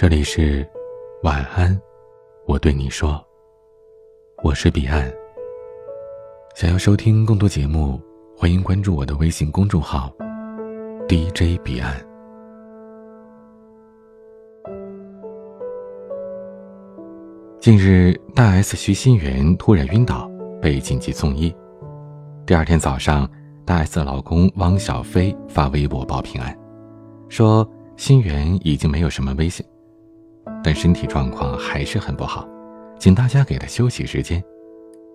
这里是晚安，我对你说，我是彼岸。想要收听更多节目，欢迎关注我的微信公众号 DJ 彼岸。近日，大 S 徐新源突然晕倒，被紧急送医。第二天早上，大 S 老公汪小菲发微博报平安，说新源已经没有什么危险。但身体状况还是很不好，请大家给他休息时间。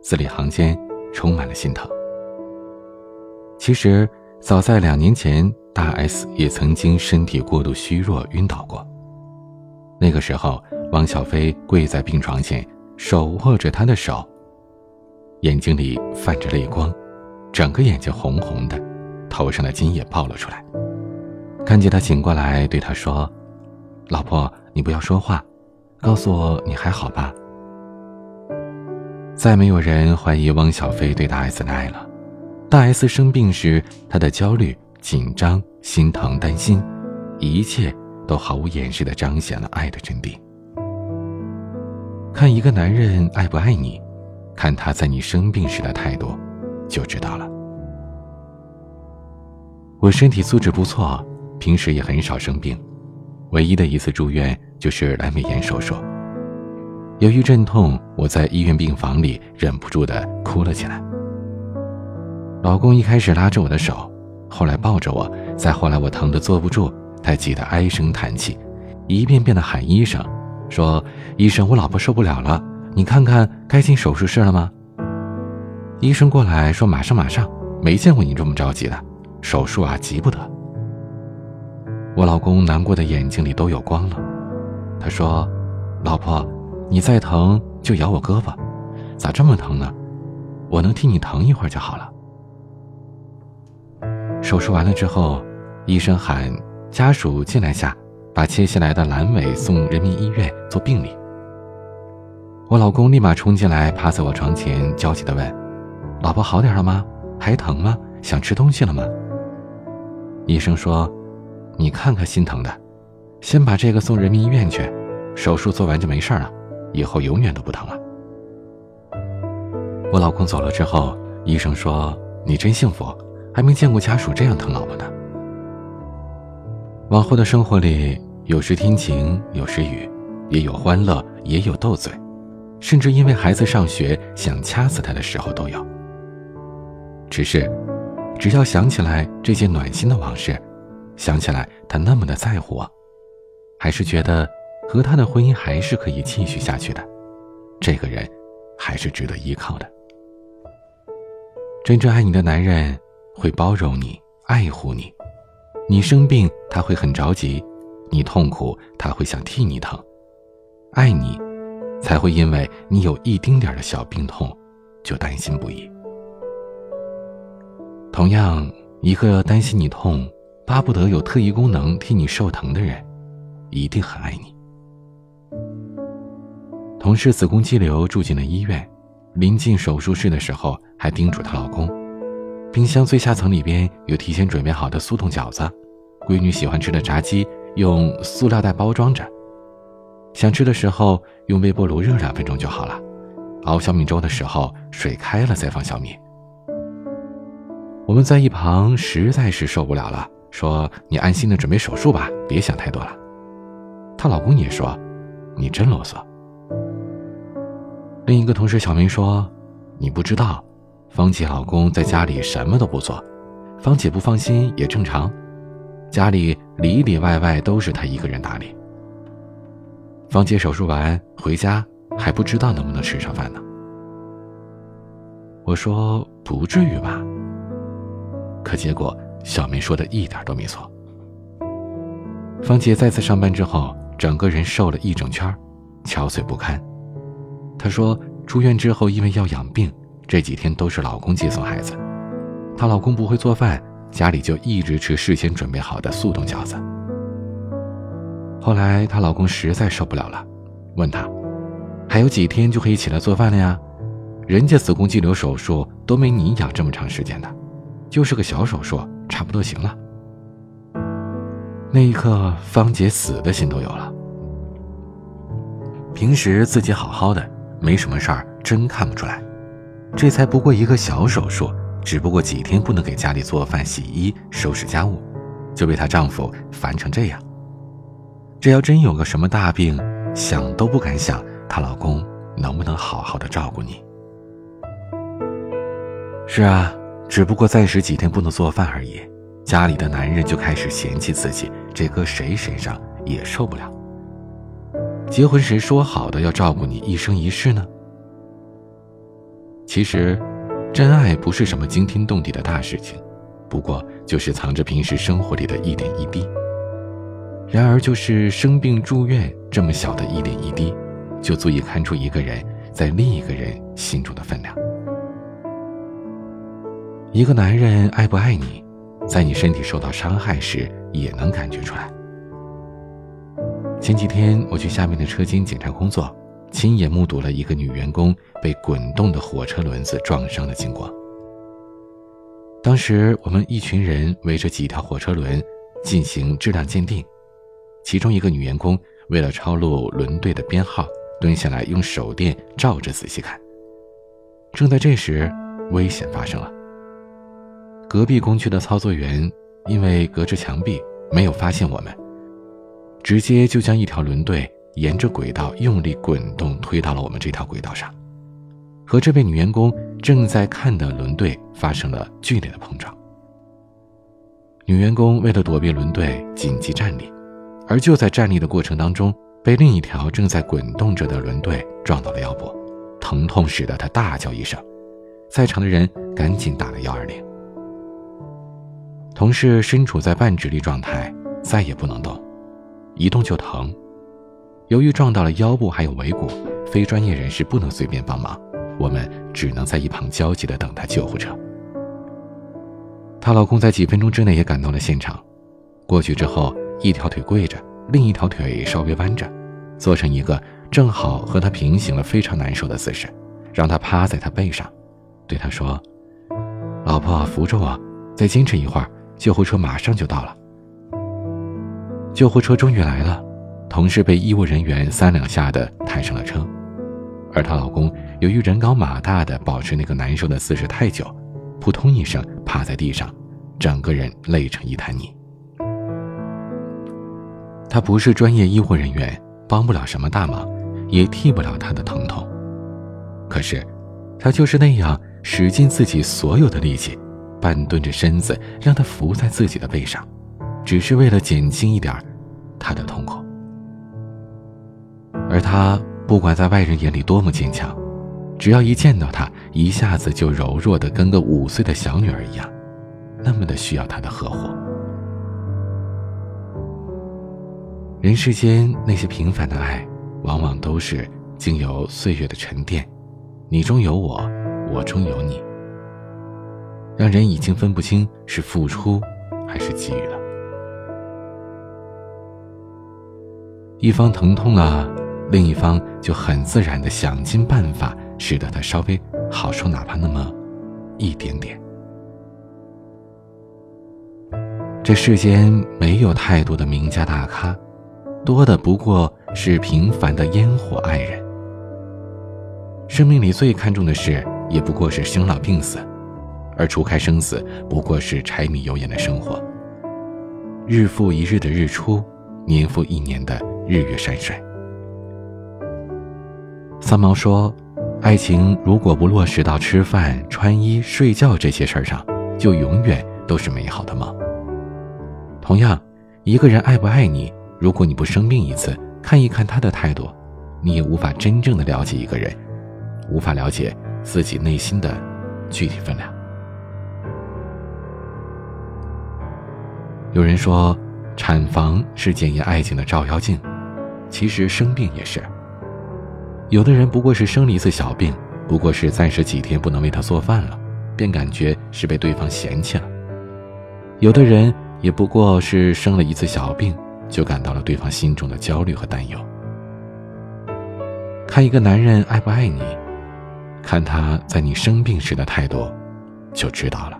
字里行间充满了心疼。其实早在两年前，大 S 也曾经身体过度虚弱晕倒过。那个时候，汪小菲跪在病床前，手握着她的手，眼睛里泛着泪光，整个眼睛红红的，头上的筋也爆了出来。看见他醒过来，对他说：“老婆。”你不要说话，告诉我你还好吧。再没有人怀疑汪小菲对大 S 的爱了。大 S 生病时，他的焦虑、紧张、心疼、担心，一切都毫无掩饰的彰显了爱的真谛。看一个男人爱不爱你，看他在你生病时的态度，就知道了。我身体素质不错，平时也很少生病。唯一的一次住院就是阑尾炎手术。由于阵痛，我在医院病房里忍不住的哭了起来。老公一开始拉着我的手，后来抱着我，再后来我疼得坐不住，他急得唉声叹气，一遍遍的喊医生，说：“医生，我老婆受不了了，你看看该进手术室了吗？”医生过来说：“马上马上，没见过你这么着急的，手术啊，急不得。”我老公难过的眼睛里都有光了，他说：“老婆，你再疼就咬我胳膊，咋这么疼呢？我能替你疼一会儿就好了。”手术完了之后，医生喊家属进来下，把切下来的阑尾送人民医院做病理。我老公立马冲进来，趴在我床前，焦急的问：“老婆好点了吗？还疼吗？想吃东西了吗？”医生说。你看看心疼的，先把这个送人民医院去，手术做完就没事了，以后永远都不疼了。我老公走了之后，医生说：“你真幸福，还没见过家属这样疼老婆呢。”往后的生活里，有时天晴，有时雨，也有欢乐，也有斗嘴，甚至因为孩子上学想掐死他的时候都有。只是，只要想起来这些暖心的往事。想起来，他那么的在乎我，还是觉得和他的婚姻还是可以继续下去的。这个人还是值得依靠的。真正爱你的男人会包容你、爱护你。你生病，他会很着急；你痛苦，他会想替你疼。爱你，才会因为你有一丁点的小病痛，就担心不已。同样，一个担心你痛。巴不得有特异功能替你受疼的人，一定很爱你。同事子宫肌瘤住进了医院，临近手术室的时候，还叮嘱她老公：冰箱最下层里边有提前准备好的速冻饺子，闺女喜欢吃的炸鸡用塑料袋包装着，想吃的时候用微波炉热两分钟就好了。熬小米粥的时候，水开了再放小米。我们在一旁实在是受不了了。说：“你安心的准备手术吧，别想太多了。”她老公也说：“你真啰嗦。”另一个同事小明说：“你不知道，芳姐老公在家里什么都不做，芳姐不放心也正常，家里里里外外都是她一个人打理。芳姐手术完回家还不知道能不能吃上饭呢。”我说：“不至于吧？”可结果。小明说的一点都没错。芳姐再次上班之后，整个人瘦了一整圈，憔悴不堪。她说，住院之后因为要养病，这几天都是老公接送孩子。她老公不会做饭，家里就一直吃事先准备好的速冻饺子。后来她老公实在受不了了，问她，还有几天就可以起来做饭了呀？人家子宫肌瘤手术都没你养这么长时间的，就是个小手术。差不多行了。那一刻，芳姐死的心都有了。平时自己好好的，没什么事儿，真看不出来。这才不过一个小手术，只不过几天不能给家里做饭、洗衣、收拾家务，就被她丈夫烦成这样。这要真有个什么大病，想都不敢想，她老公能不能好好的照顾你？是啊，只不过暂时几天不能做饭而已，家里的男人就开始嫌弃自己，这搁谁身上也受不了。结婚时说好的要照顾你一生一世呢？其实，真爱不是什么惊天动地的大事情，不过就是藏着平时生活里的一点一滴。然而，就是生病住院这么小的一点一滴，就足以看出一个人在另一个人心中的分量。一个男人爱不爱你，在你身体受到伤害时也能感觉出来。前几天我去下面的车间检查工作，亲眼目睹了一个女员工被滚动的火车轮子撞伤的经过。当时我们一群人围着几条火车轮进行质量鉴定，其中一个女员工为了抄录轮队的编号，蹲下来用手电照着仔细看。正在这时，危险发生了。隔壁工区的操作员因为隔着墙壁没有发现我们，直接就将一条轮队沿着轨道用力滚动推到了我们这条轨道上，和这位女员工正在看的轮队发生了剧烈的碰撞。女员工为了躲避轮队紧急站立，而就在站立的过程当中，被另一条正在滚动着的轮队撞到了腰部，疼痛使得她大叫一声，在场的人赶紧打了幺二零。同事身处在半直立状态，再也不能动，一动就疼。由于撞到了腰部还有尾骨，非专业人士不能随便帮忙，我们只能在一旁焦急地等待救护车。她老公在几分钟之内也赶到了现场，过去之后，一条腿跪着，另一条腿稍微弯着，做成一个正好和她平行了非常难受的姿势，让她趴在他背上，对他说：“老婆，扶着我，再坚持一会儿。”救护车马上就到了。救护车终于来了，同事被医务人员三两下的抬上了车，而她老公由于人高马大的保持那个难受的姿势太久，扑通一声趴在地上，整个人累成一滩泥。他不是专业医护人员，帮不了什么大忙，也替不了他的疼痛，可是，他就是那样使尽自己所有的力气。半蹲着身子，让他伏在自己的背上，只是为了减轻一点他的痛苦。而他不管在外人眼里多么坚强，只要一见到他，一下子就柔弱的跟个五岁的小女儿一样，那么的需要他的呵护。人世间那些平凡的爱，往往都是经由岁月的沉淀，你中有我，我中有你。让人已经分不清是付出还是给予了。一方疼痛了，另一方就很自然的想尽办法，使得他稍微好受，哪怕那么一点点。这世间没有太多的名家大咖，多的不过是平凡的烟火爱人。生命里最看重的事，也不过是生老病死。而除开生死，不过是柴米油盐的生活。日复一日的日出，年复一年的日月山水。三毛说：“爱情如果不落实到吃饭、穿衣、睡觉这些事儿上，就永远都是美好的梦。”同样，一个人爱不爱你，如果你不生病一次，看一看他的态度，你也无法真正的了解一个人，无法了解自己内心的具体分量。有人说，产房是检验爱情的照妖镜，其实生病也是。有的人不过是生了一次小病，不过是暂时几天不能为他做饭了，便感觉是被对方嫌弃了；有的人也不过是生了一次小病，就感到了对方心中的焦虑和担忧。看一个男人爱不爱你，看他在你生病时的态度，就知道了。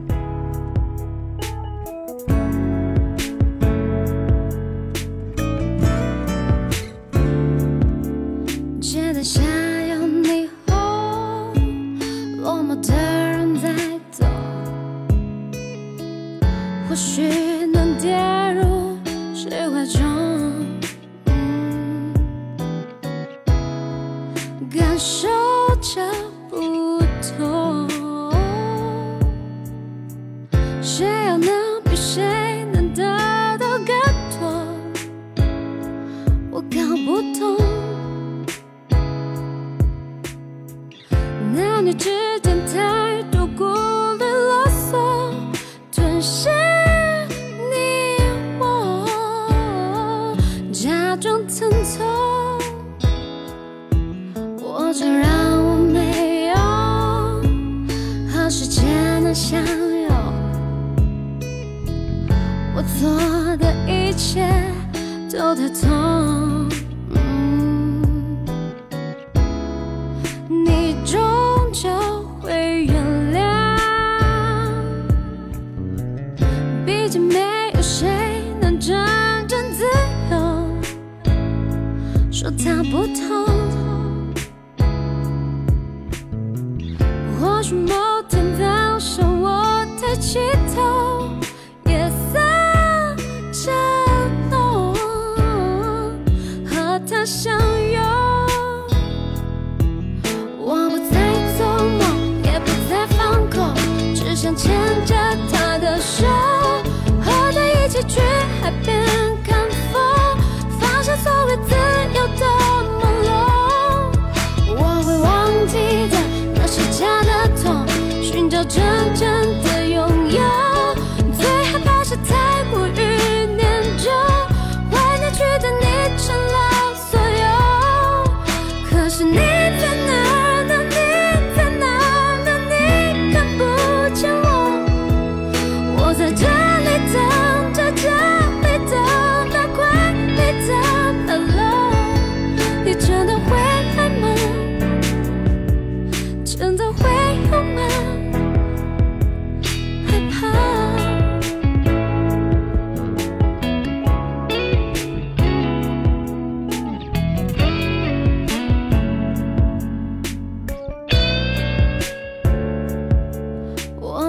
感受着不同。谁又能比谁能得到更多？我搞不懂，男女之间太多顾虑啰嗦，吞噬。匆匆，我谁能真正自由。说他不痛，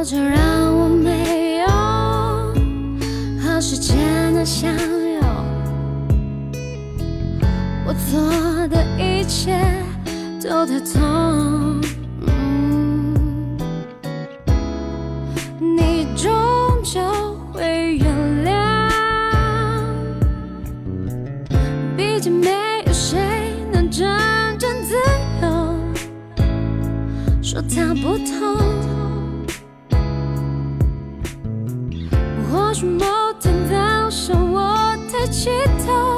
就让我没有和时间的相拥。我做的一切都太痛，你终究会原谅。毕竟没有谁能真正自由。说他不痛，某天早上我抬起头。